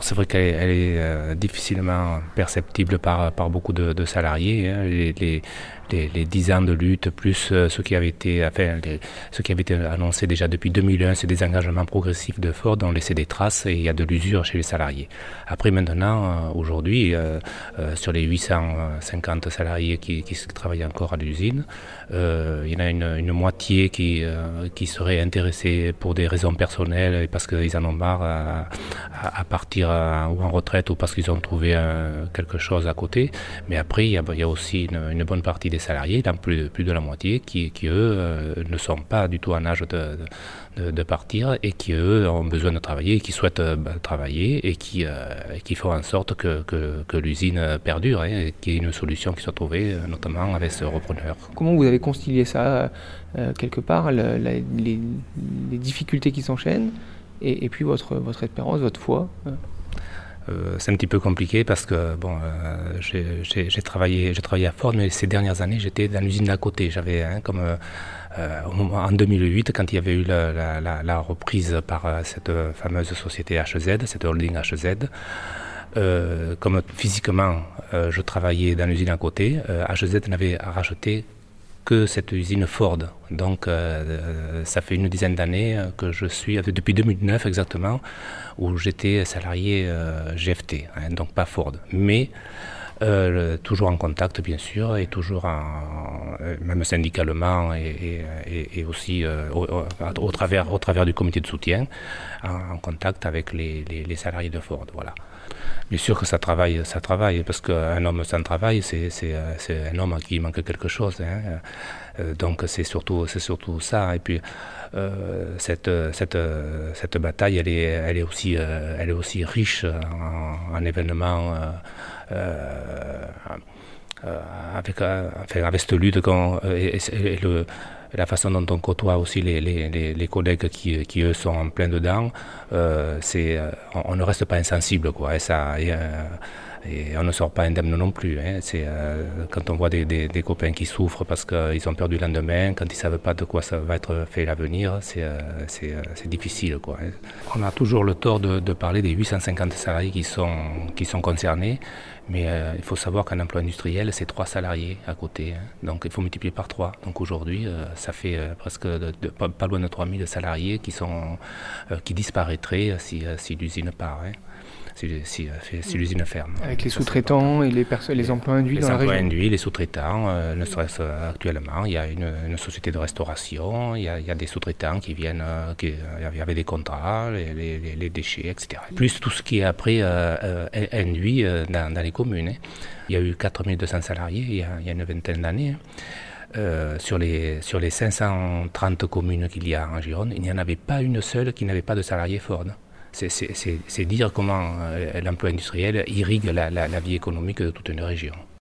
C'est vrai qu'elle est, euh, difficilement perceptible par, beaucoup de, salariés. Hein. Les, les, les, 10 ans de lutte, plus euh, ce qui avait été, annoncé déjà depuis 2001, c'est des engagements progressifs de Ford, ont laissé des traces et il y a de l'usure chez les salariés. Après maintenant, euh, aujourd'hui, sur les 850 salariés qui, travaillent encore à l'usine, il y en a une, moitié qui, serait intéressée pour des raisons personnelles et parce qu'ils en ont marre à partir ou en retraite ou parce qu'ils ont trouvé quelque chose à côté. Mais après, il y a, aussi une, bonne partie des salariés, plus, plus de la moitié, qui, eux euh, ne sont pas du tout en âge de, partir et qui eux ont besoin de travailler, qui souhaitent euh, bah, travailler et qui, euh, qui font en sorte que, que, l'usine perdure hein, et qu'il y ait une solution qui soit trouvée, notamment avec ce repreneur. Comment vous avez concilié ça quelque part, les, difficultés qui s'enchaînent et, puis votre, votre espérance, votre foi euh. Euh, c'est un petit peu compliqué parce que bon, euh, j'ai travaillé, travaillé à Ford, mais ces dernières années, j'étais dans l'usine d'à côté. J'avais hein, comme en 2008, quand il y avait eu la, la, reprise par cette fameuse société HZ, cette holding HZ. comme physiquement je travaillais dans l'usine à côté, HZ n'avait racheté que cette usine Ford. Donc euh, ça fait une dizaine d'années que je suis, depuis 2009 exactement, où j'étais salarié euh, GFT, hein, donc pas Ford. Mais euh, toujours en contact bien sûr et toujours en, même syndicalement et, aussi au, travers, au travers du comité de soutien en, contact avec les, les, salariés de Ford. Voilà. Bien sûr que ça travaille, ça travaille, parce qu'un homme sans travail, c'est un homme qui manque quelque chose. Hein. Euh, donc c'est surtout, surtout ça. Et puis euh, cette, cette, cette bataille, elle est, elle est, aussi, euh, elle est aussi riche en, événements. avec, avec cette lutte la façon dont on côtoie aussi les, les, les, collègues qui, qui, eux, sont en plein dedans, euh, c'est, euh, on, ne reste pas insensible, quoi. Et ça, et, euh, et on ne sort pas indemne non plus. Hein. C'est euh, quand on voit des, copains qui souffrent parce qu'ils ont perdu le lendemain, quand ils savent pas de quoi ça va être fait l'avenir, c'est c'est difficile, quoi. Hein. On a toujours le tort de, parler des 850 salariés qui sont concernés, mais il faut savoir qu'un emploi industriel c'est trois salariés à côté, hein. donc il faut multiplier par trois. Donc aujourd'hui ça fait euh, presque pas, loin de 3000 salariés qui, euh, disparaîtraient euh, si l'usine part. Si, l'usine ferme. Avec les sous-traitants et les, les emplois induits les dans la région Les emplois induits, les sous-traitants, ne serait-ce actuellement, il y a une, société de restauration, il y a, des sous-traitants qui viennent, qui, il y avait des contrats, les, les, déchets, etc. Plus tout ce qui est après induit dans, dans, les communes. Hein. Il y a eu 4200 salariés il y a, il y a une vingtaine d'années. Hein. Euh, sur, les, sur les 530 communes qu'il y a en Gironde, il n'y en avait pas une seule qui n'avait pas de salariés Ford. C'est dire comment euh, l'emploi industriel irrigue la vie économique de toute une région.